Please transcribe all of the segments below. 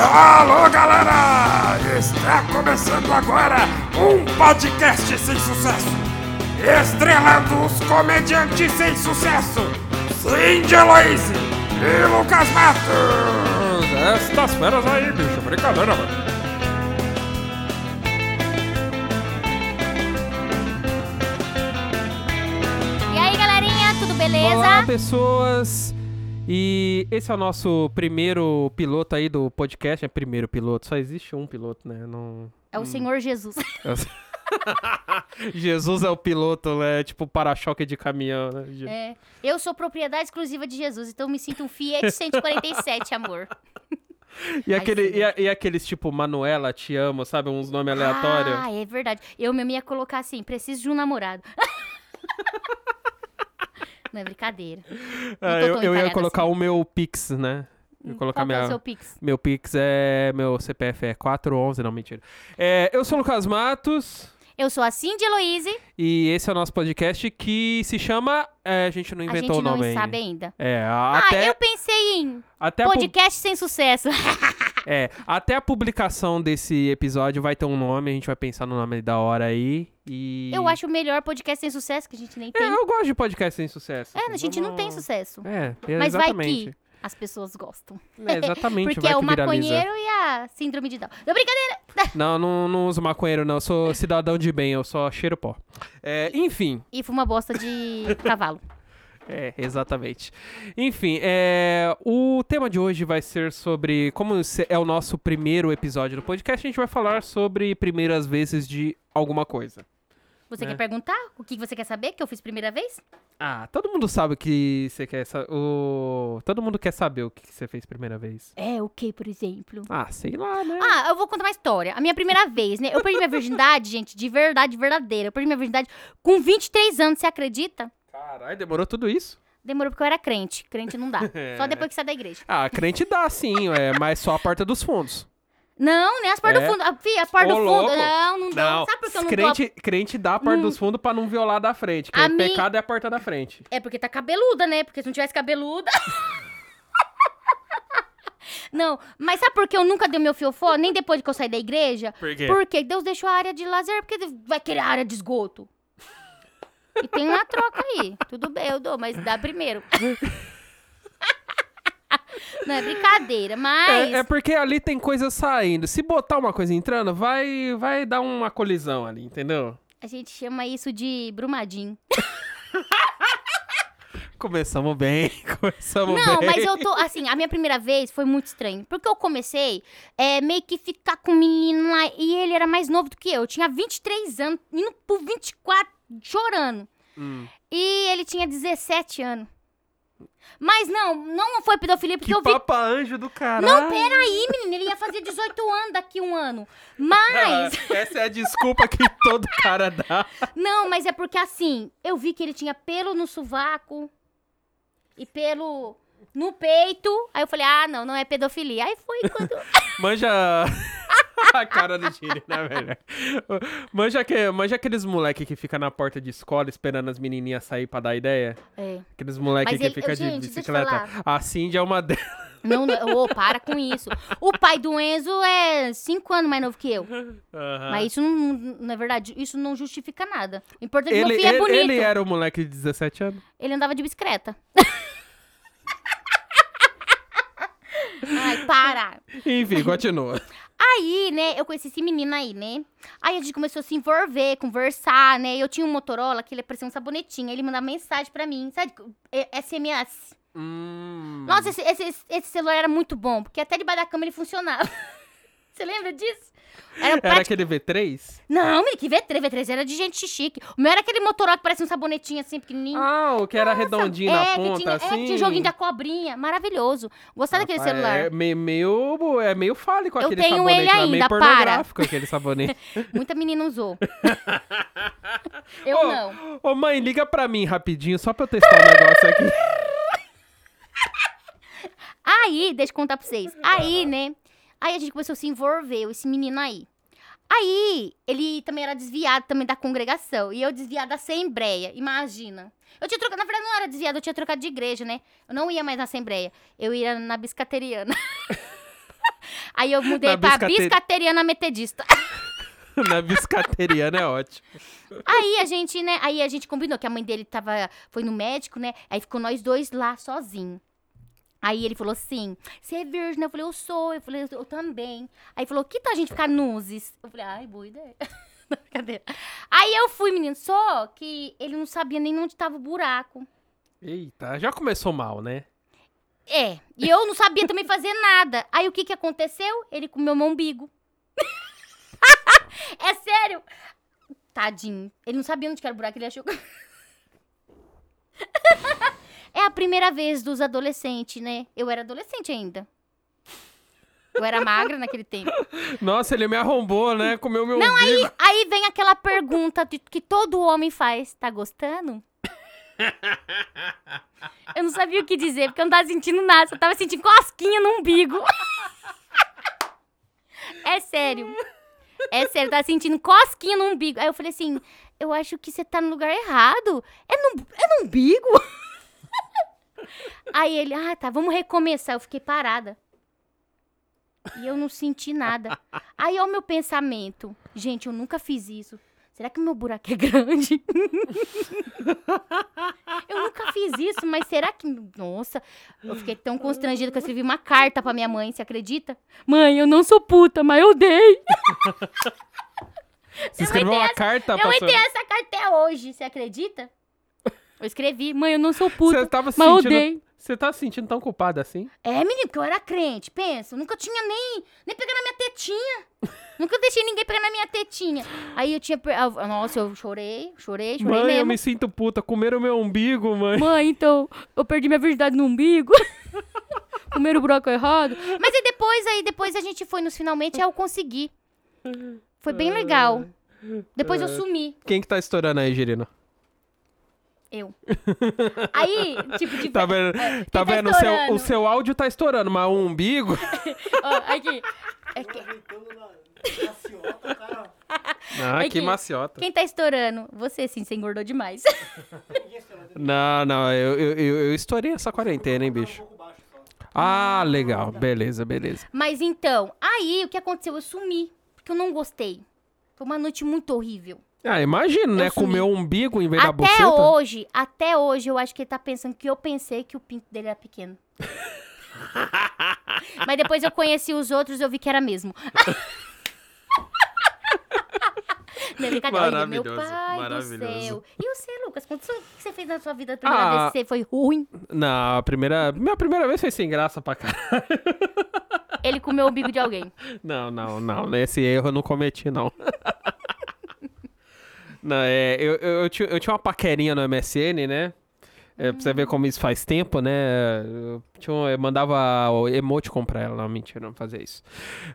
Alô, galera! Está começando agora um podcast sem sucesso. Estrelando os comediantes sem sucesso. Cindy Eloise e Lucas Matos. Estas feras aí, bicho. Brincadeira, velho. E aí, galerinha, tudo beleza? Olá, pessoas! E esse é o nosso primeiro piloto aí do podcast. É primeiro piloto, só existe um piloto, né? Não... É o Senhor Jesus. Jesus é o piloto, né? Tipo para-choque de caminhão, né? É, eu sou propriedade exclusiva de Jesus, então me sinto um Fiat 147, amor. E, aquele, sim. e, a- e aqueles tipo, Manuela, te amo, sabe? Uns nomes aleatórios. Ah, é verdade. Eu mesmo ia colocar assim, preciso de um namorado. Não é brincadeira. Não Ah, eu, eu ia colocar assim. o meu Pix, né? Eu ia colocar Qual é minha... o seu Pix? Meu Pix é. Meu CPF é 411, não, mentira. É, eu sou o Lucas Matos. Eu sou a Cindy Eloise, E esse é o nosso podcast que se chama. é, a gente não a inventou gente o não nome sabe ainda. ainda. É, a- Ah, até, eu pensei em até, a podcast sem sucesso. é, até a publicação desse episódio vai ter um nome, a gente vai pensar no nome da hora aí. E. Eu acho o melhor podcast sem sucesso, que a gente nem É, tem. eu gosto de podcast sem sucesso. É, assim, a gente não vamos- tem sucesso. É, Mas vai que as pessoas gostam. É, exatamente, Porque é o maconheiro e a síndrome de Down. Não, brincadeira! Não, não, não uso maconheiro, não. Eu sou cidadão de bem, eu só cheiro pó. É, enfim, E fuma bosta de cavalo. É, exatamente. Enfim, é, o tema de hoje vai ser sobre. Como é o nosso primeiro episódio do podcast, a gente vai falar sobre primeiras vezes de alguma coisa. Você É. quer perguntar? O que você quer saber que eu fiz primeira vez? Ah, todo mundo sabe o que você quer saber. O... Todo mundo quer saber o que você fez primeira vez. É, o que, por exemplo? Ah, sei lá, né? Ah, eu vou contar uma história. A minha primeira vez, né? Eu perdi minha virgindade, gente, de verdade, verdadeira. Eu perdi minha virgindade com 23 anos, você acredita? Caralho, demorou tudo isso? Demorou porque eu era crente. Crente não dá. Só É. depois que sai da igreja. Ah, crente dá sim, é, mas só a porta dos fundos. Não, nem as portas É. do fundo. Ah, Fih, a porta Ô, do fundo. louco. Não, não dá. Sabe por que eu não crente, crente dá a porta Não. dos fundos pra não violar da frente. Que A é mi- pecado é a porta da frente. É porque tá cabeluda, né? Porque se não tivesse cabeluda. não, mas sabe por que eu nunca dei meu fiofó? Nem depois que eu saí da igreja? Por quê? Porque Deus deixou a área de lazer, porque vai querer a área de esgoto. E tem uma troca aí. Tudo bem, eu dou, mas dá primeiro. Não é brincadeira, mas. É, é porque ali tem coisa saindo. Se botar uma coisa entrando, vai, vai dar uma colisão ali, entendeu? A gente chama isso de brumadinho. Começamos bem, começamos Não, bem. mas eu tô, assim, a minha primeira vez foi muito estranho. Porque eu comecei é, meio que ficar com um menino lá e ele era mais novo do que eu. Eu tinha 23 anos, indo pro 24, chorando. Hum. E ele tinha 17 anos. Mas não, não foi pedofilia, porque Que eu vi. papa anjo do caralho. Não, peraí, menino, ele ia fazer 18 anos daqui um ano. Mas. Essa é a desculpa que todo cara dá. Não, mas é porque assim, eu vi que ele tinha pelo no sovaco e pelo no peito. Aí eu falei, ah, não, não é pedofilia. Aí foi quando. Manja... a cara do Giri, né, velho? Manja, que, manja aqueles moleque que fica na porta de escola esperando as menininhas sair pra dar ideia? É. Aqueles moleque Mas que ele- fica gente, de eu bicicleta. A Cindy é uma delas. Não, não, ô, para com isso. O pai do Enzo é 5 anos mais novo que eu. Aham. Mas isso não, não, na verdade, isso não justifica nada. O importante é que Ele, meu filho é ele, bonito. ele era o moleque de 17 anos? Ele andava de bicicleta. Ai, para. Enfim, continua. Aí, né, eu conheci esse menino aí, né? Aí a gente começou a se envolver, conversar, né? Eu tinha um Motorola que ele parecia um sabonetinho. Aí ele mandava mensagem pra mim, sabe? É- SMS. Hum. Nossa, esse, esse, esse celular era muito bom, porque até debaixo da cama ele funcionava. Você lembra disso? Era Era aquele V3? Não, menino, que V3, V3 era de gente chique. O meu era aquele Motorola que parecia um sabonetinho assim, pequenininho. Ah, o que era redondinho na é, ponta, que tinha, assim. é, tinha joguinho da cobrinha. Maravilhoso. Gostava daquele Rapaz, celular. É meio, meio, é meio fálico Eu aquele tenho sabonete ele lá, meio ainda, para. pornográfico aquele sabonete. Muita menina usou. eu Ô, não. Ô mãe, liga pra mim rapidinho, só pra eu testar um negócio aqui. Aí, deixa eu contar pra vocês. Aí, né? Aí a gente começou a se envolver, esse menino aí. Aí, ele também era desviado também da congregação. E eu desviada da Assembleia, imagina. Eu tinha trocado, na verdade não era desviado, eu tinha trocado de igreja, né? Eu não ia mais na Assembleia, eu ia na Biscateriana. Aí eu mudei Na pra biscate- biscateriana metodista. Na biscateriana é ótimo. Aí a gente, né? Aí a gente combinou que a mãe dele tava, foi no médico, né? Aí ficou nós dois lá sozinhos. Aí ele falou assim: Você é virgem? Eu falei: Eu sou. Eu falei: Eu também. Aí falou: Que tal a gente ficar nuzes? Eu falei: Ai, boa ideia. Brincadeira. Aí eu fui, menino. Só que ele não sabia nem onde tava o buraco. Eita, já começou mal, né? É. E eu não sabia também fazer nada. Aí o que que aconteceu? Ele comeu meu umbigo. é sério. Tadinho. Ele não sabia onde era o buraco, ele achou. é a primeira vez dos adolescentes, né? Eu era adolescente ainda. Eu era magra naquele tempo. Nossa, ele me arrombou, né? Comeu meu Não, aí, umbigo. aí vem aquela pergunta de- que todo homem faz. Tá gostando? Eu não sabia o que dizer, porque eu não tava sentindo nada. Eu tava sentindo cosquinha no umbigo. É sério. É sério, eu tava sentindo cosquinha no umbigo. Aí eu falei assim, eu acho que você tá no lugar errado. É no, é no umbigo? Aí ele, ah, tá, vamos recomeçar. Eu fiquei parada. E eu não senti nada. Aí, ó, o meu pensamento. Gente, eu nunca fiz isso. Será que meu buraco é grande? eu nunca fiz isso, mas será que. Nossa, eu fiquei tão constrangida que eu escrevi uma carta pra minha mãe, você acredita? Mãe, eu não sou puta, mas eu dei. Você escreveu uma tem carta tem sua... essa carta até hoje, você acredita? Eu escrevi, mãe, eu não sou puta, Você tava se mas eu sentindo... odeio. Você tá se sentindo tão culpada assim? É, menino, porque eu era crente, pensa. Eu nunca tinha nem, nem pegado na minha tetinha. nunca deixei ninguém pegar na minha tetinha. Aí eu tinha. Nossa, eu chorei, chorei, chorei Mãe, eu mesmo. me sinto puta. Comeram meu umbigo, mãe. Mãe, então, eu perdi minha virgindade no umbigo. Comeram o buraco errado. Mas aí depois, aí depois a gente foi nos finalmente, aí eu consegui. Foi bem legal. Depois eu sumi. Quem que tá estourando aí, Girino? Eu. Aí, tipo, de Tá vendo? É, tá quem vendo? O seu, o seu áudio tá estourando, mas o umbigo... Ó, aqui. É que- maciota, cara. Ah, que Aqui. maciota. Quem tá estourando? Você sim, você engordou demais. Não, não, eu, eu, eu, eu estourei essa quarentena, hein, bicho. Um pouco baixo só. Ah, legal. Beleza, beleza. Mas então, aí o que aconteceu? Eu sumi. Porque eu não gostei. Foi uma noite muito horrível. Ah, imagino, né? Comer o umbigo em vez da Até buceta. hoje, até hoje, eu acho que ele tá pensando que eu pensei que o pinto dele era pequeno. Mas depois eu conheci os outros e eu vi que era mesmo. Não é brincadeira. Olha, meu Maravilhoso, pai maravilhoso. do céu. E você, Lucas? Quando você- o que você fez na sua vida a primeira Ah. vez você foi ruim? Não, a primeira... Minha primeira vez foi sem graça pra caralho. Ele comeu o bico de alguém. Não, não, não. Esse erro eu não cometi, não. não, é... Eu, eu, eu, tinha, eu tinha uma paquerinha no MSN, né? É, pra você ver como isso faz tempo, né? Eu, tinha eu mandava o emoticon pra ela. Não, mentira, não fazia isso.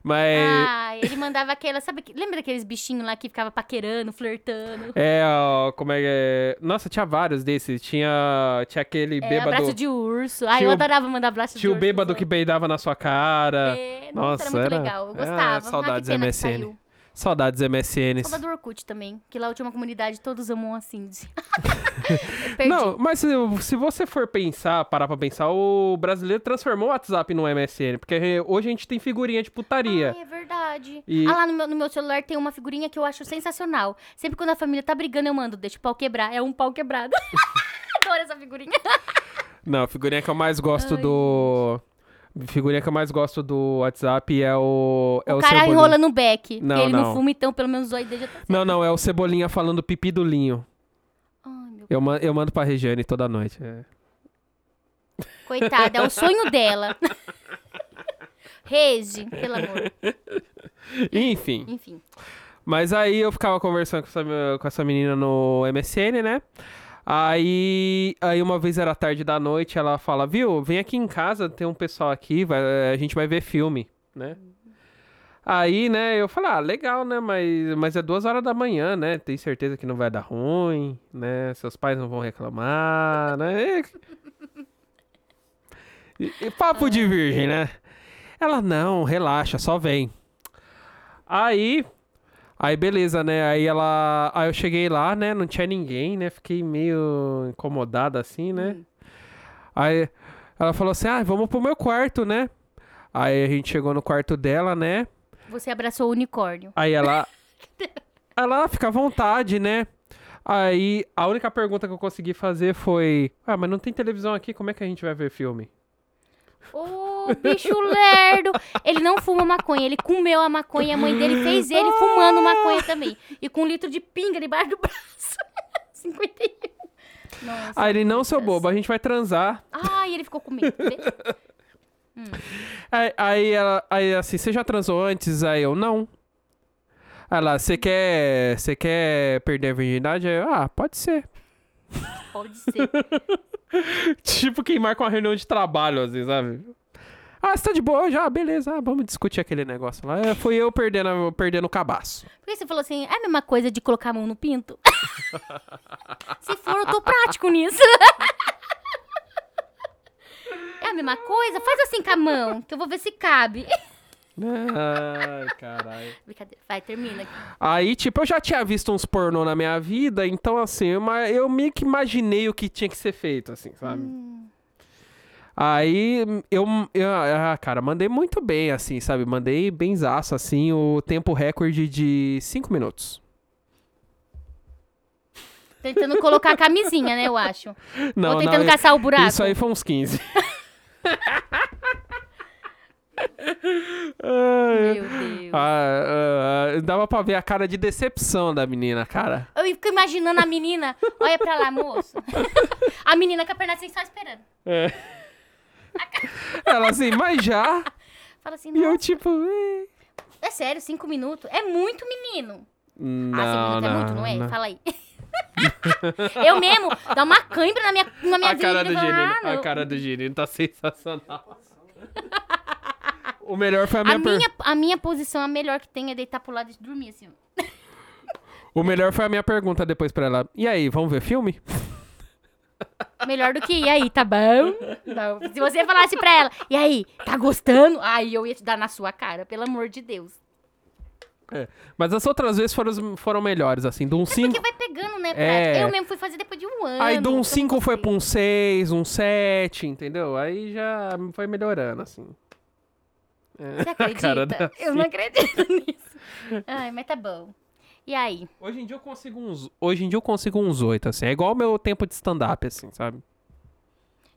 Mas... Ah, ele mandava aquela. Sabe, lembra daqueles bichinhos lá que ficava paquerando, flertando? É, ó, como é que é? Nossa, tinha vários desses. Tinha, tinha aquele É, bêbado. abraço de urso. Ai, Tinha eu adorava mandar abraço de Tinha o urso. bêbado que peidava na sua cara. É, Nossa, nossa, era muito era- legal. Eu é, gostava. saudades ah, que que MSN. Saudades do Orkut também. Que lá eu tinha uma comunidade, todos amam assim. eu perdi. Não, mas se, se você for pensar, parar pra pensar, o brasileiro transformou o WhatsApp no MSN. Porque hoje a gente tem figurinha de putaria. Ai, é verdade. E- Ah, lá no meu, no meu celular tem uma figurinha que eu acho sensacional. Sempre quando a família tá brigando, eu mando, deixa o pau quebrar. É um pau quebrado. Adoro essa figurinha. Não, a figurinha que eu mais gosto do. Figurinha que eu mais gosto do WhatsApp é o. É o o, cara Cebolinha. enrola no beck. Não, porque ele não. não. fuma, então pelo menos o dele já tá certo. Não, não, é o Cebolinha falando pipi do linho. Ai, meu Eu, ma- eu mando pra Regiane toda noite. é. Coitada, é o sonho dela. Rege, pelo amor. Enfim. Enfim. Mas aí eu ficava conversando com essa, com essa menina no MSN, né? Aí, aí uma vez era tarde da noite, ela fala, viu, vem aqui em casa, tem um pessoal aqui, vai- a gente vai ver filme, né? Aí, né, eu falei, ah, legal, né, mas, mas é duas horas da manhã, né, tem certeza que não vai dar ruim, né, seus pais não vão reclamar, né? E, e papo de virgem, né? Ela, não, relaxa, só vem. Aí, Aí beleza, né? Aí ela. Aí eu cheguei lá, né? Não tinha ninguém, né? Fiquei meio incomodada assim, né? Aí ela falou assim: ah, vamos pro meu quarto, né? Aí a gente chegou no quarto dela, né? Você abraçou o unicórnio. Aí ela. ela fica à vontade, né? Aí a única pergunta que eu consegui fazer foi: Ah, mas não tem televisão aqui, como é que a gente vai ver filme? Ô, bicho lerdo. Ele não fuma maconha, ele comeu a maconha, a mãe dele fez ele fumando maconha também. E com um litro de pinga debaixo do braço. 51. Nossa. Aí ele, não, seu bobo, a gente vai transar. Ai, ele ficou com medo. vê? Aí, aí ela, aí assim, você já transou antes? Aí eu, não. Aí ela, você quer, você quer perder a virgindade? Aí eu, ah, pode ser. Pode ser. tipo quem marca uma reunião de trabalho, assim, sabe? Ah, você tá de boa já? Beleza, ah, vamos discutir aquele negócio lá. É, Fui eu perdendo, perdendo o cabaço. Por que você falou assim? É a mesma coisa de colocar a mão no pinto? Se for, eu tô prático nisso. É a mesma coisa? Faz assim com a mão, que eu vou ver se cabe. Ai, caralho. Brincadeira. Vai, termina. Aí, tipo, eu já tinha visto uns pornô na minha vida, então, assim, eu, eu meio que imaginei o que tinha que ser feito, assim, sabe? Aí, eu, eu, ah, cara, mandei muito bem, assim, sabe? Mandei benzaço, assim, o tempo recorde de 5 minutos. Tentando colocar a camisinha, né, eu acho. Não, Ou tentando não, caçar o buraco. Isso aí foi uns 15. Meu Deus. ah, ah, dava pra ver a cara de decepção da menina, cara. Eu fico imaginando a menina. Olha pra lá, moço. A menina com a perna assim, só esperando. É. Ela assim, mas já? Fala assim, E eu tipo, eh. é sério, cinco minutos? É muito, menino. não, ah, cinco minutos é não, muito, não é? não. Fala aí. eu mesmo, dá uma cãibra na minha, na minha A cara vida. do eu falo, Girino, ah, a não. cara do Girino tá sensacional. O melhor foi a minha, A per- minha, a minha posição, a melhor que tem é deitar pro lado e dormir assim. O melhor foi a minha pergunta depois pra ela. E aí, vamos ver filme? Melhor do que, e aí, tá bom? Não. Se você falasse pra ela, e aí, tá gostando? Aí eu ia te dar na sua cara, pelo amor de Deus. É. Mas as outras vezes foram, foram melhores, assim. De um 5. Porque vai pegando, né. É. Eu mesmo fui fazer depois de um ano. Aí de um eu não 5 foi pra um 6, um 7, entendeu? Aí já foi melhorando, assim. Você cara da acredita? Eu não acredito nisso. Ai, mas tá bom. E aí? Hoje em dia eu consigo uns. Hoje em dia eu consigo uns 8, assim. É igual o meu tempo de stand-up, assim, sabe?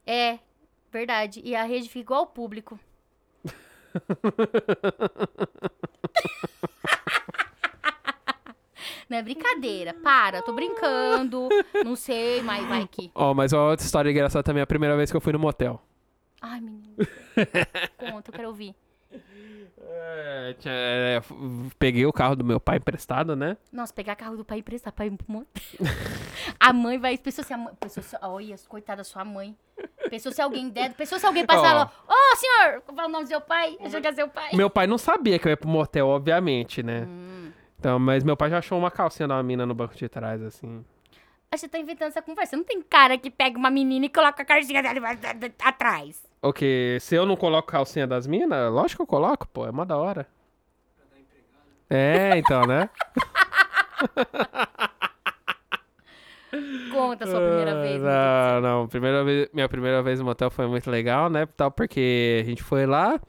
É, verdade. E a rede fica igual ao público. Não é brincadeira. Para, tô brincando. Não sei, mas vai que. Ó, mas uma outra história engraçada também. é A primeira vez que eu fui no motel. Ai, menino. Conta, eu quero ouvir. É, tinha- é, peguei o carro do meu pai emprestado, né? Nossa, pegar carro do pai e pro motel. A mãe vai. Pensou se a mãe. Pensou se, olha, coitada da sua mãe. Pensou se alguém der. Pensou se alguém passar lá. Ô, senhor! Fala o nome do seu pai. Que é seu pai. Meu pai não sabia que eu ia pro motel, obviamente, né? Hum. Então, mas meu pai já achou uma calcinha da mina no banco de trás, assim. Acho você tá inventando essa conversa. Não tem cara que pega uma menina e coloca a carcinha dela atrás. O que? Se eu não coloco calcinha das minas, lógico que eu coloco, pô. É mó da hora. É, então, né? Conta a sua primeira vez. Não, não. Primeira vez, minha primeira vez no motel foi muito legal, né? Tal, porque a gente foi lá,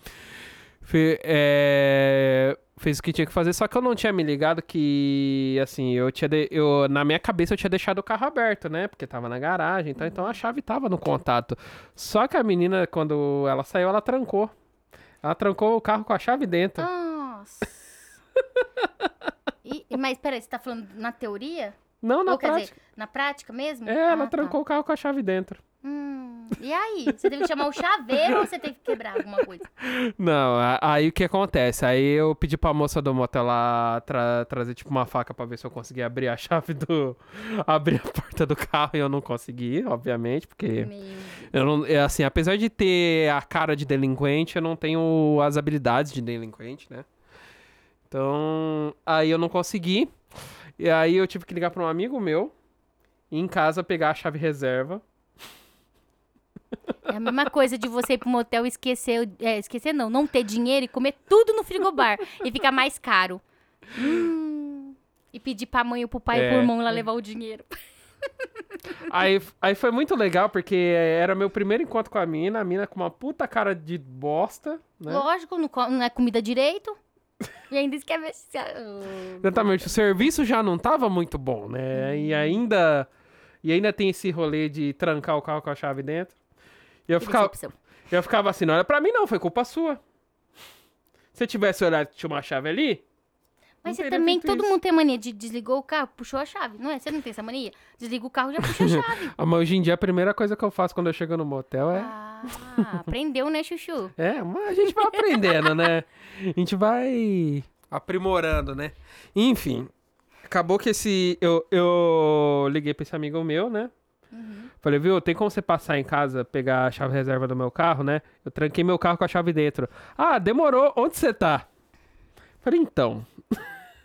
fe- é, fez o que tinha que fazer, só que eu não tinha me ligado que, assim, eu tinha. de- eu, na minha cabeça eu tinha deixado o carro aberto, né? Porque tava na garagem, então, então a chave tava no contato. Só que a menina, quando ela saiu, ela trancou. Ela trancou o carro com a chave dentro. Nossa. E- mas peraí, você tá falando na teoria? Não, na Ou quer prática. dizer, na prática mesmo? É, ela Ah, tá. trancou o carro com a chave dentro. Hum, e aí? Você teve que chamar o chaveiro ou você teve que quebrar alguma coisa? Não, aí o que acontece? Aí eu pedi pra moça do motel lá tra- trazer tipo uma faca pra ver se eu conseguia abrir a chave do. abrir a porta do carro e eu não consegui, obviamente, porque. Meu. Eu não, é assim, apesar de ter a cara de delinquente, eu não tenho as habilidades de delinquente, né? Então, aí eu não consegui. E aí eu tive que ligar pra um amigo meu, em casa pegar a chave reserva. É a mesma coisa de você ir pro motel e esquecer, o- é, esquecer não, não ter dinheiro e comer tudo no frigobar e ficar mais caro. Hum, e pedir pra mãe ou pro pai ou É. pro irmão lá levar o dinheiro. Aí, aí foi muito legal, porque era meu primeiro encontro com a mina, a mina com uma puta cara de bosta, né? Lógico, não, não é comida direito. E ainda se... Exatamente, o serviço já não tava muito bom, né? E ainda e ainda tem esse rolê de trancar o carro com a chave dentro. E eu Que ficava, decepção. eu ficava assim, não era pra mim não, foi culpa sua. Se eu tivesse olhado que tinha uma chave ali, Mas você também, todo isso. mundo tem mania de desligou o carro, puxou a chave, não é? Você não tem essa mania? Desliga o carro, já puxa a chave. Ah, mas hoje em dia a primeira coisa que eu faço quando eu chego no motel é. Ah, aprendeu, né, Chuchu? É, mas a gente vai aprendendo, né? A gente vai aprimorando, né? Enfim, acabou que esse. Eu, eu liguei pra esse amigo meu, né? Falei, viu, tem como você passar em casa, pegar a chave reserva do meu carro, né? Eu tranquei meu carro com a chave dentro. Ah, demorou. Onde você tá? Falei, então.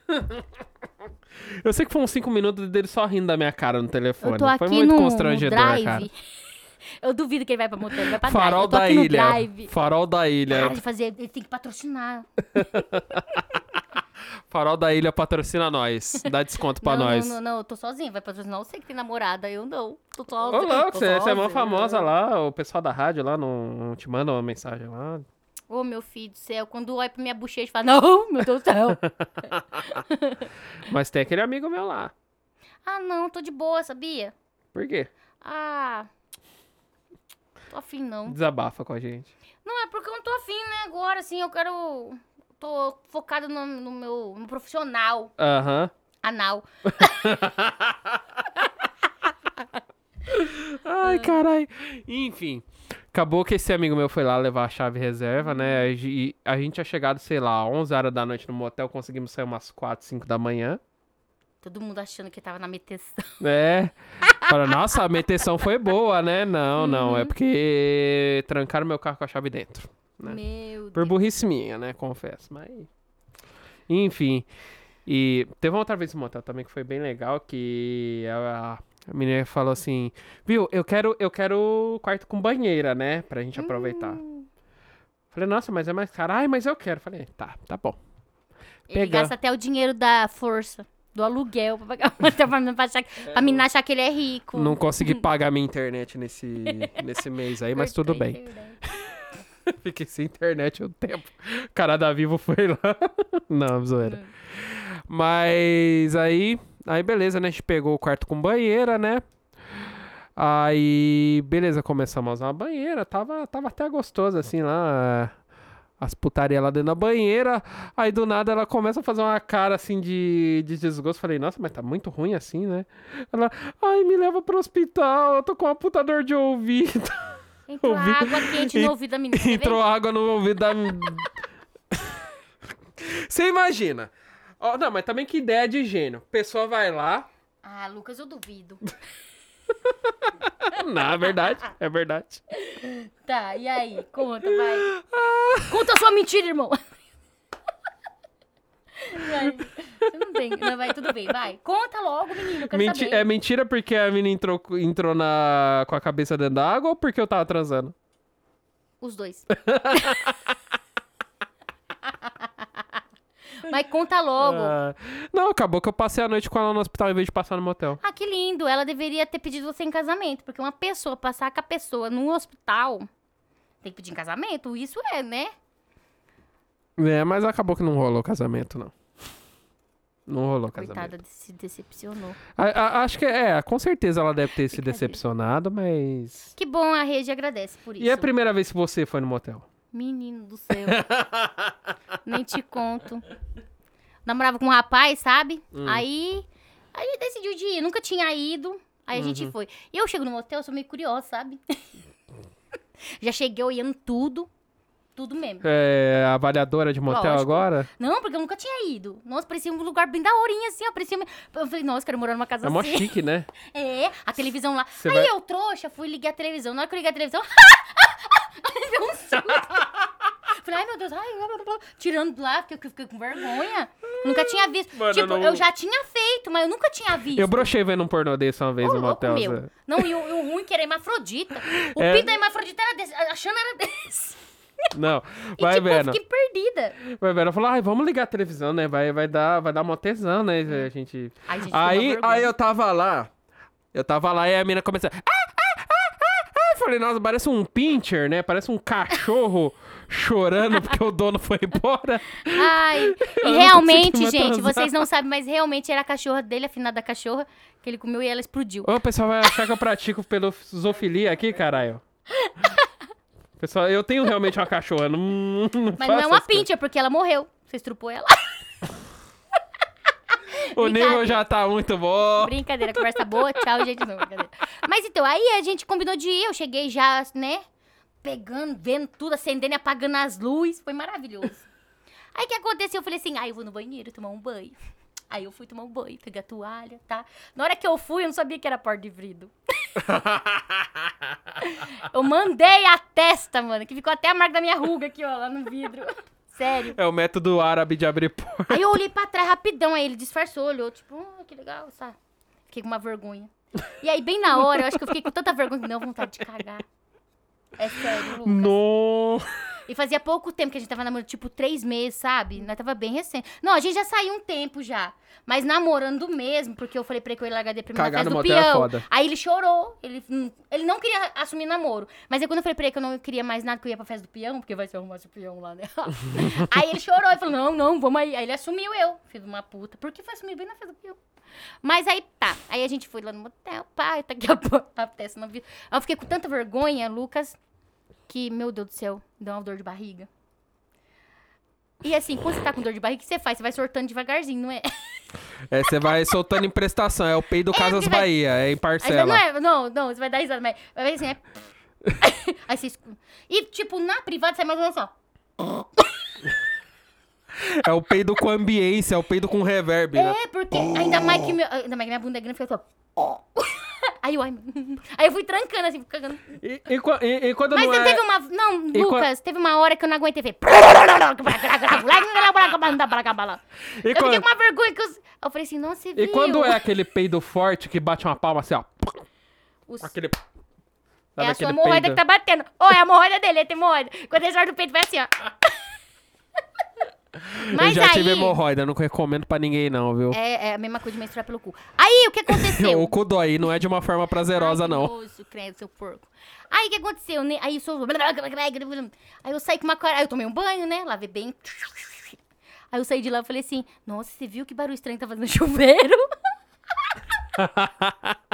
eu sei que foi uns 5 minutos dele só rindo da minha cara no telefone. Eu tô foi aqui muito no, no constrangedor, drive. cara. Eu duvido que ele vai pra motel, ele vai pra Farol drive. Da no ilha. Farol da ilha. Ah, ele, fazer, ele tem que patrocinar. Farol da ilha patrocina nós. Dá desconto pra não, nós. Não, não, não, eu tô sozinha. Vai patrocinar você que tem namorada, eu não. Tô Ô, sozinha. louco, você, você é mó famosa lá, o pessoal da rádio lá não, não te manda uma mensagem lá. Ô, meu filho do céu, quando olha pra minha bochecha e fala, não, meu Deus do céu. Mas tem aquele amigo meu lá. ah, não, tô de boa, sabia? Por quê? Ah, tô afim não. Desabafa com a gente. Não, é porque eu não tô afim, né, agora, assim, eu quero... Tô focada no, no meu no profissional, Aham. anal. Ai, carai. Enfim. Acabou que esse amigo meu foi lá levar a chave reserva, né? E a gente tinha chegado, sei lá, 11 horas da noite no motel, conseguimos sair umas 4, 5 da manhã. Todo mundo achando que tava na meteção. É. Fala, nossa, a meteção foi boa, né? Não, não. É porque trancaram meu carro com a chave dentro. Né? Meu Por Deus. burrice minha, né? Confesso. Mas. Enfim. E teve uma outra vez no motel também que foi bem legal. Que a, a menina falou assim: Viu, eu quero, eu quero quarto com banheira, né? Pra gente aproveitar. Hum. Falei, nossa, mas é mais caro. Ai, mas eu quero. Falei, tá, tá bom. Ele gasta até o dinheiro da força, do aluguel, pra pagar pra, pra, achar, pra menina achar que ele é rico. Não consegui pagar minha internet nesse, nesse mês aí, mas tudo bem. Fiquei sem internet um tempo. O cara da Vivo foi lá. Não, zoeira. Mas aí, aí beleza, né? A gente pegou o quarto com banheira, né? Aí, beleza, começamos a usar uma banheira. Tava, tava até gostoso, assim, lá. As putaria lá dentro da banheira. Aí, do nada, ela começa a fazer uma cara, assim, de, de desgosto. Falei, nossa, mas tá muito ruim assim, né? Ela, ai, me leva pro hospital. Eu tô com uma puta dor de ouvido. Entrou Ouvi- água quente En- no ouvido da menina. Entrou água no ouvido da. Você imagina. Ó, não, mas também que ideia de gênio. Pessoa vai lá. Ah, Lucas, eu duvido. Não, é verdade. É verdade. Tá, e aí? Conta, vai. Conta a sua mentira, irmão. Vai. Não tem. Não, vai, tudo bem, vai. Conta logo, menino. Quero Menti- saber. é mentira porque a menina entrou, entrou na, com a cabeça dentro da água ou porque eu tava transando? Os dois. Mas conta logo. Ah, não, acabou que eu passei a noite com ela no hospital em vez de passar no motel. Ah, que lindo. Ela deveria ter pedido você em casamento. Porque uma pessoa passar com a pessoa num hospital tem que pedir em casamento. Isso é, né? É, mas acabou que não rolou casamento, não. Não rolou casamento. Coitada, se decepcionou. A- a- acho que é, com certeza ela deve ter se decepcionado, mas. Que bom, a Rede agradece por isso. E é a primeira vez que você foi no motel? Menino do céu. Nem te conto. Namorava com um rapaz, sabe? Hum. Aí a gente decidiu de ir. Nunca tinha ido. Aí a Uhum. gente foi. E eu chego no motel, sou meio curiosa, sabe? Já cheguei olhando tudo. Tudo mesmo. É, avaliadora de motel Lógico. agora? Não, porque eu nunca tinha ido. Nossa, parecia um lugar bem da horinha, assim, ó. Parecia... Eu falei, nossa, quero morar numa casa É mó assim. chique, né? É, a televisão lá. Você Aí vai- eu, trouxa, fui ligar a televisão. Na hora que eu liguei a televisão, deu um susto. Falei, ai meu Deus, ai, blá, blá, blá. tirando lá, porque eu fiquei com vergonha. Nunca tinha visto. Mano, tipo, eu não- eu já tinha feito, mas eu nunca tinha visto. Eu brochei vendo um pornô desse uma vez Ô, no motel. meu. Não, e o, e o ruim que era hermafrodita. O É. pinto da hermafrodita era desse, a Xana era desse. Não, E vai tipo, eu fiquei perdida. Vai vendo. Falou, ai, vamos ligar a televisão, né? Vai, vai dar, vai dar mó tesão, né? A gente... Ai, gente, uma Aí, aí eu tava lá. Eu tava lá e a mina começou. Ah, ah, ah, ah, ah. Eu falei, nossa, parece um pincher, né? Parece um cachorro chorando porque o dono foi embora. Ai, e realmente, gente, vocês não sabem, mas realmente era a cachorra dele, a finada cachorra, que ele comeu e ela explodiu. Ô, o pessoal vai achar que eu pratico pelo zoofilia aqui, caralho. Pessoal, eu tenho realmente uma cachorra, não, não Mas não é uma pincher, porque ela morreu. Você estrupou ela. O nível já tá muito bom. Brincadeira, conversa boa, tchau, gente. Não, brincadeira. Mas então, aí a gente combinou de ir, eu cheguei já, né? Pegando, vendo tudo, acendendo e apagando as luzes. Foi maravilhoso. Aí o que aconteceu? Eu falei assim, ah, eu vou no banheiro tomar um banho. Aí eu fui tomar um banho, peguei a toalha, tá? Na hora que eu fui, eu não sabia que era porta de vidro. Eu mandei a testa, mano, que ficou até a marca da minha ruga aqui, ó, lá no vidro. Sério. É o método árabe de abrir porta. Aí eu olhei pra trás rapidão, aí ele disfarçou, olhou, tipo, oh, que legal, sabe? Fiquei com uma vergonha. E aí, bem na hora, eu acho que eu fiquei com tanta vergonha que deu vontade de cagar. É sério, Lucas. No... E fazia pouco tempo que a gente tava namorando, tipo, três meses, sabe? Nós tava bem recente. Não, a gente já saiu um tempo já. Mas namorando mesmo, porque eu falei pra ele que eu ia largar de primeira Cagar festa do é peão. foda. Aí ele chorou. Ele, hum, ele não queria assumir namoro. Mas aí quando eu falei pra ele que eu não queria mais nada, que eu ia pra festa do peão, porque vai ser arrumar o peão lá, né? aí ele chorou e falou: não, não, vamos aí. Aí ele assumiu eu, filho de uma puta. Porque foi assumir bem na festa do peão. Mas aí tá. Aí a gente foi lá no motel, pá, tá aqui a, a no vidro. Aí eu fiquei com tanta vergonha, Lucas, que, meu Deus do céu, deu uma dor de barriga. E assim, quando você tá com dor de barriga, o que você faz? Você vai sortando devagarzinho, não é? É, você vai soltando em prestação. É o peido Casas porque vai- Bahia. É em parcela. não, é, não, não, você vai dar risada, mas vai assim, é. Aí você escuta. E, tipo, na privada sai mais ou menos só. É o peido com ambiência. É o peido com reverb. né? É, porque ainda mais que, meu, ainda mais que minha bunda é grande, foi só. Aí eu, ai, aí eu fui trancando assim, cagando. E, e, e- e quando Mas não não é... teve uma. Não, Lucas, teve uma hora que eu não aguentei. E, Eu fiquei com uma vergonha que eu. Eu falei assim, nossa, você viu? e quando é aquele peido forte que bate uma palma assim, ó. Os- Aquele... É Sabe a sua hemorroida que tá batendo. Ô, é a hemorroida dele, ele tem hemorroida. Quando ele sorte do peito, vai assim, ó. Eu Mas já aí... tive hemorroida, não recomendo pra ninguém não, viu? É, é a mesma coisa de menstruar pelo cu. Aí, o que aconteceu? o cu dói, não é de uma forma prazerosa, Ai, que não. nojo, credo, seu porco. Aí, o que aconteceu, né? Aí, eu sou... Aí, eu saí com uma cara... Aí, eu tomei um banho, né? Lavei bem. Aí, eu saí de lá e falei assim... Nossa, você viu que barulho estranho tá fazendo no chuveiro?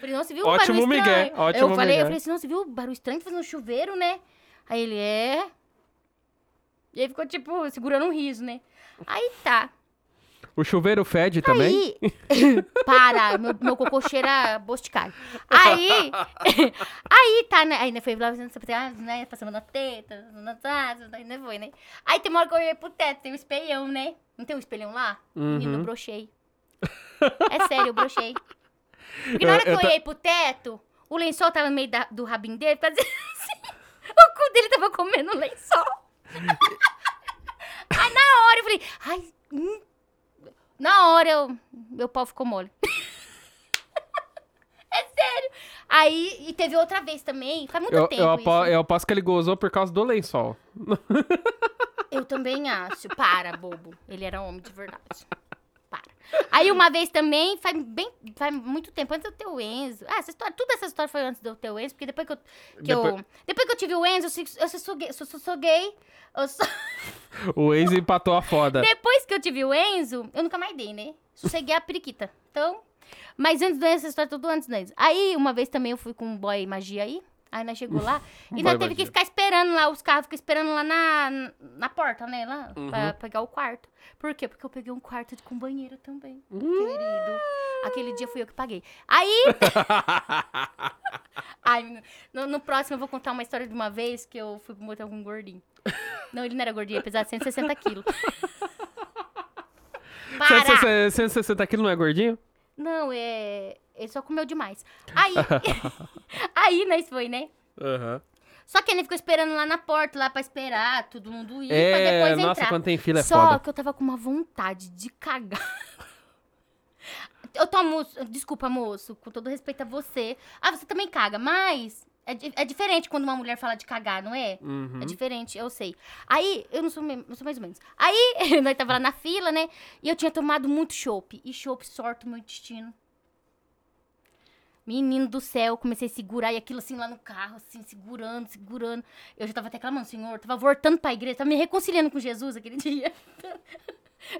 falei, nossa, você viu o Ótimo barulho estranho? migué, ótimo eu falei, migué. eu falei assim, nossa, você viu o barulho estranho tá fazendo chuveiro, né? Aí ele, é... E aí ficou, tipo, segurando um riso, né? Aí, tá. O chuveiro fede também? Aí, para, meu, meu cocô cheira bosticário. Aí, aí tá, né? Aí né, foi lá, né, passando na teta, na taça, ainda foi, né? Aí tem uma hora que eu olhei pro teto, tem um espelhão, né? Não tem um espelhão lá? Menino, Uhum. eu brochei. É sério, eu brochei. Porque na hora Eu- que eu olhei pro teto, o lençol tava no meio da- do rabinho dele, ficava assim, o cu dele tava comendo o lençol. Aí na hora eu falei, ai, hum. na hora eu, meu pau ficou mole. é sério. Aí, e teve outra vez também, faz muito Eu, tempo eu, apo- eu aposto que ele gozou por causa do lençol. Eu também acho. Para, bobo. Ele era homem de verdade. Para. Aí uma vez também, faz bem, faz muito tempo, antes do teu Enzo. Ah, essa história, toda essa história foi antes do teu Enzo, porque depois que eu. Que eu Depois- depois que eu tive o Enzo, eu sou, eu sou, gay, sou, gay. Eu sou- O ex empatou a foda. Depois que eu tive o Enzo, eu nunca mais dei, né? Sosseguei a periquita. Então. Mas antes do Enzo, essa história tudo antes do Enzo. Aí, uma vez também eu fui com um boy magia aí. Aí nós chegou lá e nós teve que ficar esperando lá, os carros ficam esperando lá na, na porta, né? Lá, Uhum. pra pegar o quarto. Por quê? Porque eu peguei um quarto com banheiro também. Hum. Querido. Aquele dia fui eu que paguei. Aí. Ai, no, no próximo eu vou contar uma história de uma vez que eu fui pro motel com um gordinho. Não, ele não era gordinho, ele pesava 160 quilos. Para! 160 160 quilos não é gordinho? Não, é. Ele só comeu demais. Aí. Aí nós foi, né? Aham. Só que ele ficou esperando lá na porta, lá pra esperar todo mundo ir, pra É, depois nossa, entrar. quando tem fila é Só foda. que eu tava com uma vontade de cagar. Eu tomo. Desculpa, moço, com todo respeito a você. Ah, você também caga, mas. É, é diferente quando uma mulher fala de cagar, não é? Uhum. É diferente, eu sei. Aí, eu não sou, eu sou mais ou menos. Aí, nós tava lá na fila, né? E eu tinha tomado muito chopp. E chopp sorta o meu intestino. Menino do céu, comecei a segurar e aquilo assim lá no carro, assim, segurando, segurando. Eu já tava até clamando, Senhor, tava voltando pra igreja, tava me reconciliando com Jesus aquele dia.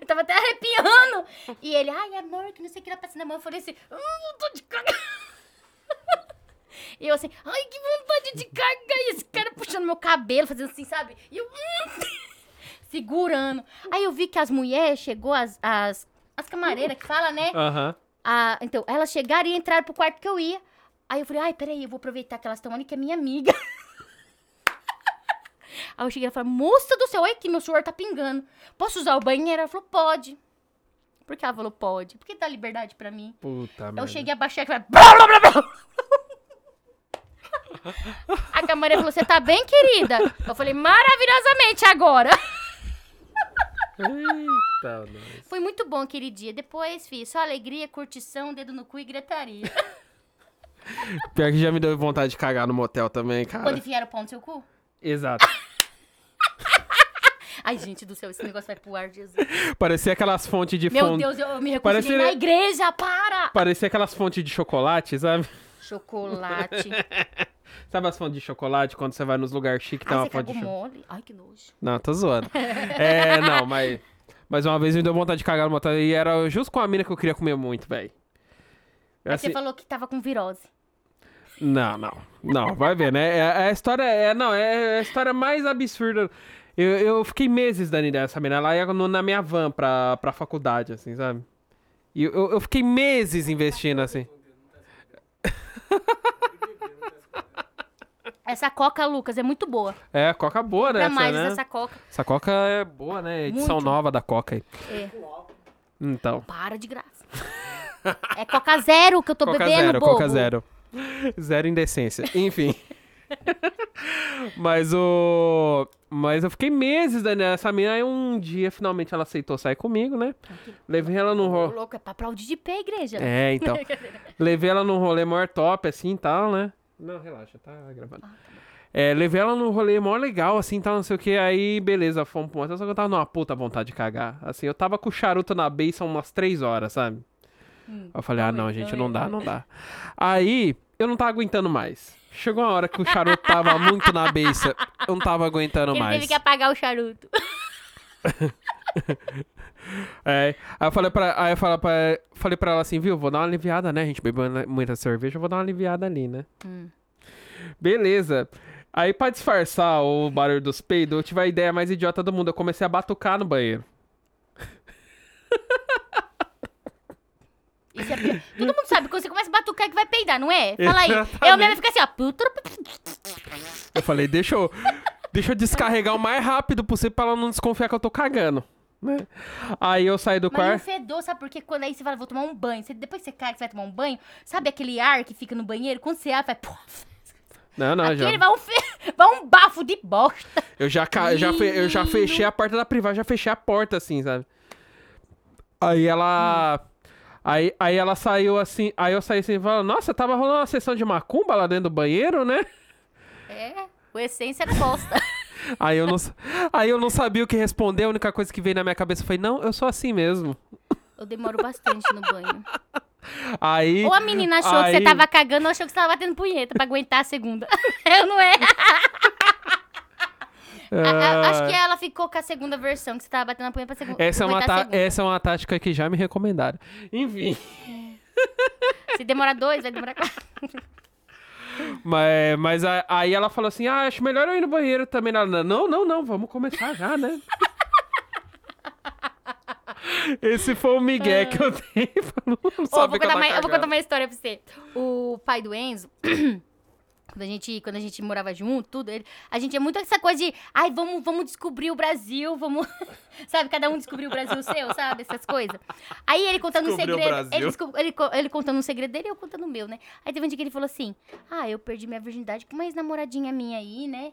Eu tava até arrepiando. E ele, ai, amor, que não sei o que, lá passando a mão. Eu falei assim, hum, tô de cagar. E eu assim, ai, que vontade de cagar. E esse cara puxando meu cabelo, fazendo assim, sabe? E eu, hum, segurando. Aí eu vi que as mulheres chegou, as, as, as camareiras que fala, né? Aham. Ah, então, elas chegaram e entraram pro quarto que eu ia. Aí eu falei, ai, peraí, eu vou aproveitar que elas estão ali, que é minha amiga. Aí eu cheguei e falei, moça do céu, olha aqui, meu suor tá pingando. Posso usar o banheiro? Ela falou, pode. Por que ela falou, pode? Porque dá liberdade pra mim. Puta merda. Eu cheguei a baixar e falei, blá, blá, blá, blá. A camareira falou, você tá bem, querida? Eu falei, maravilhosamente agora. Eita, nós. Foi muito bom aquele dia. Depois, fiz só alegria, curtição, dedo no cu e gritaria. Pior que já me deu vontade de cagar no motel também, cara. Quando enfiaram o pau no seu cu? Exato. Ai, gente do céu, esse negócio vai pro ar, Jesus. Parecia aquelas fontes de Meu fon- Deus, eu, me reconciliei Parece- na igreja, para! Parecia aquelas fontes de chocolate, sabe? Chocolate. Sabe as fontes de chocolate quando você vai nos lugares chiques tem Ai, uma de chocolate? Ai, que nojo. Não, tô zoando. é, não, mas. Mas uma vez me deu vontade de cagar no motel e era justo com a mina que eu queria comer muito, velho. Aí Assim, você falou que tava com virose. Não, não. Não, vai ver, né? É, é a história. É, não, é a história mais absurda. Eu, eu fiquei meses dando ideia dessa mina. Ela ia no- na minha van pra, pra faculdade, assim, sabe? E eu, eu fiquei meses investindo, assim. Essa coca, Lucas, é muito boa. É, coca boa, né? Pra Essa, mais né? essa coca. Essa coca é boa, né? Edição Muito. nova da coca aí. É, Então. para de graça. É coca zero que eu tô Coca bebendo, zero, bobo. Coca zero. Zero indecência. Enfim. Mas o. Mas eu fiquei meses dando essa mina. Aí um dia, finalmente, ela aceitou sair comigo, né? Levei ela num Ô, rolê. louco, é pra aplaudir de pé, igreja. É, então. levei ela num rolê maior top, assim e tal, né? Não, relaxa, tá gravando. É, levei ela num rolê mó legal, assim, tal, não sei o que. Aí, beleza, fomos pro motel. Só que eu tava numa puta vontade de cagar. Assim, eu tava com o charuto na beiça umas três horas, sabe? Hum. Eu falei, ah, não, Calma aí, gente, calma não aí, dá, não dá. Aí, eu não tava aguentando mais. Chegou uma hora que o charuto tava muito na beiça. Eu não tava aguentando Ele mais. teve que apagar o charuto. É, aí eu falei pra, aí eu falei pra, falei pra ela assim, viu, vou dar uma aliviada, né? A gente bebeu muita cerveja, eu vou dar uma aliviada ali, né? Hum. Beleza. Aí pra disfarçar o barulho dos peidos, eu tive a ideia mais idiota do mundo. Eu comecei a batucar no banheiro. Isso é pior. Todo mundo sabe, quando você começa a batucar que vai peidar, não é? Fala aí. Eu mesmo fico assim, ó. Eu falei, deixa eu, deixa eu descarregar o mais rápido possível pra ela não desconfiar que eu tô cagando. Né? Aí eu saí do Mas não quarto. fedor, sabe? Porque quando aí você fala, vou tomar um banho. Você- depois que você cai, que você vai tomar um banho, sabe aquele ar que fica no banheiro? Quando você abre, vai. Não, não, já. vai um, fe... vai um bafo de bosta. Eu já, ca- já, fe- eu já fechei a porta da privada, já fechei a porta, assim, sabe? Aí ela. Aí, aí ela saiu assim. Aí eu saí assim e falei, nossa, tava rolando uma sessão de macumba lá dentro do banheiro, né? É, o essência era bosta. Aí eu não, aí eu não sabia o que responder, a única coisa que veio na minha cabeça foi, não, eu sou assim mesmo. Eu demoro bastante no banho. Aí. Ou a menina achou que aí- você tava cagando ou achou que você tava batendo punheta pra aguentar a segunda. Eu não é. A- a- acho que ela ficou com a segunda versão, que você tava batendo a punheta pra segunda. Essa é, uma aguentar a segunda. essa é uma tática que já me recomendaram. Enfim. Se demorar dois, vai demorar quatro. Mas, mas a- aí ela falou assim: ah, acho melhor eu ir no banheiro também. Ela, não, não, não, vamos começar já, né? Esse foi o migué que eu dei pra não saber vou contar tava uma, eu vou contar uma história pra você. O pai do Enzo, quando a gente, quando a gente morava junto, tudo, ele, a gente é muito essa coisa de, ai, vamos, vamos descobrir o Brasil, vamos, sabe, cada um descobriu o Brasil seu, sabe, essas coisas. Aí ele contando um Descobriu o segredo, ele, ele, ele contando um segredo dele e eu contando o meu, né? Aí teve um dia que ele falou assim, ah, eu perdi minha virgindade com uma ex-namoradinha minha aí, né?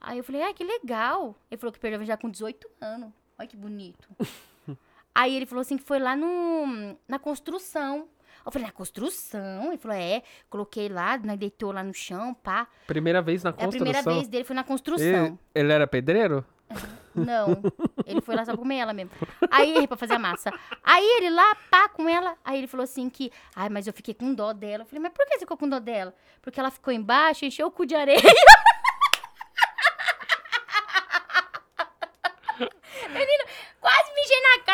Aí eu falei, ah, que legal. Ele falou que perdeu a virgindade com 18 anos. Olha que bonito. Aí ele falou assim que foi lá no, na construção. Eu falei, na construção? Ele falou, é. Coloquei lá, né, deitou lá no chão, pá. Primeira vez na É a construção. primeira vez dele, foi na construção. Ele, ele era pedreiro? Não. Ele foi lá só pra comer ela mesmo. Aí, pra fazer a massa. Aí ele lá, pá, com ela. Aí ele falou assim que. Ai, mas eu fiquei com dó dela. Eu falei, mas por que você ficou com dó dela? Porque ela ficou embaixo, encheu o cu de areia. Menino, quase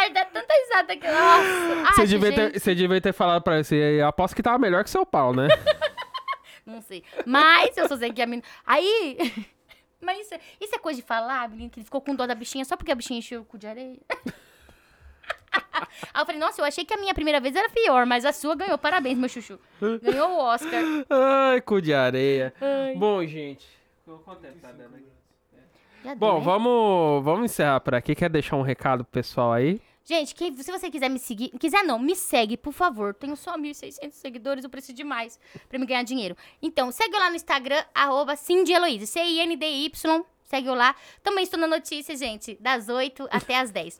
cara, dá tanta risada que. Nossa. Você devia, gente, ter, você devia ter falado pra você. Aposto que tava melhor que seu pau, né? Não sei. Mas eu só sei que a menina. Aí. Mas isso, é- isso é coisa de falar, menino, que ele ficou com dó da bichinha só porque a bichinha encheu o cu de areia. Aí eu falei, nossa, eu achei que a minha primeira vez era pior, mas a sua ganhou. Parabéns, meu chuchu. Ganhou o Oscar. Ai, cu de areia. Ai. Bom, gente. Quanto tempo tá dando aqui? Bom, vamos, vamos encerrar por aqui. Quer deixar um recado pro pessoal aí? Gente, se você quiser me seguir, quiser não, me segue, por favor. Tenho só 1.600 seguidores, eu preciso de mais pra me ganhar dinheiro. Então, segue lá no Instagram, arroba Cindy Heloísa, C-I-N-D-Y, segue eu lá. Também estou na notícia, gente, das 8 até as 10.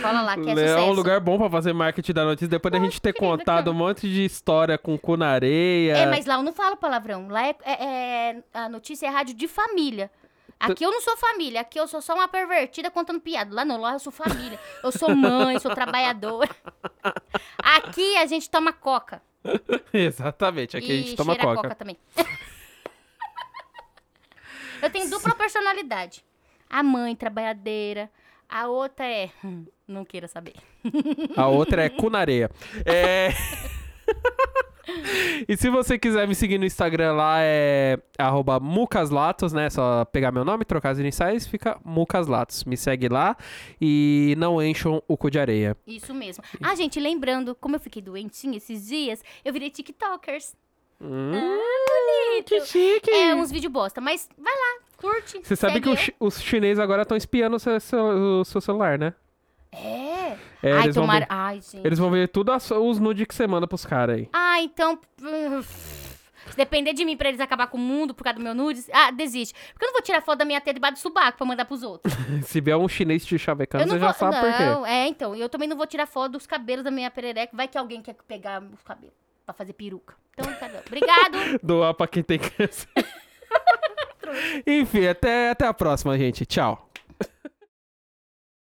Cola lá, que é é sucesso. um lugar bom pra fazer marketing da notícia. Depois da gente ter querida, contado um monte de história com cu na areia. É, mas lá eu não falo palavrão. Lá é, é- é- a notícia é rádio de família. Aqui eu não sou família, aqui eu sou só uma pervertida contando piada. Lá não, lá eu sou família. Eu sou mãe, sou trabalhadora. Aqui a gente toma coca. Exatamente, aqui a gente e toma cheira coca. também. eu tenho dupla personalidade. A mãe trabalhadeira, a outra é. hum, Não queira saber. A outra é cu na areia. É... e se você quiser me seguir no Instagram lá é arroba mucaslatos, né? Só pegar meu nome, trocar as iniciais, fica mucaslatos. Me segue lá e não encham o cu de areia. Isso mesmo. Ah, gente, lembrando, como eu fiquei doentinha esses dias, eu virei TikTokers. Hum, Ah, bonito. que chique! É, uns vídeos bosta. Mas vai lá, curte. Você sabe que os, os chineses agora estão espiando o seu, seu- o seu celular, né? É. É, Ai, eles, vão tomara. ver, Ai, gente. eles vão ver tudo as- os nudes que você manda pros caras aí. Ah, então. Se depender de mim pra eles acabar com o mundo por causa do meu nudes, ah, desiste. Porque eu não vou tirar foto da minha teta debaixo do subaco pra mandar pros outros. Se vier um chinês te chavecando, não você vou. já sabe por quê. não, é, então. Eu também não vou tirar foto dos cabelos da minha perereca. Vai que alguém quer pegar os cabelos pra fazer peruca. Então, tá. Obrigado. Doar pra quem tem câncer. Enfim, até, até a próxima, gente. Tchau.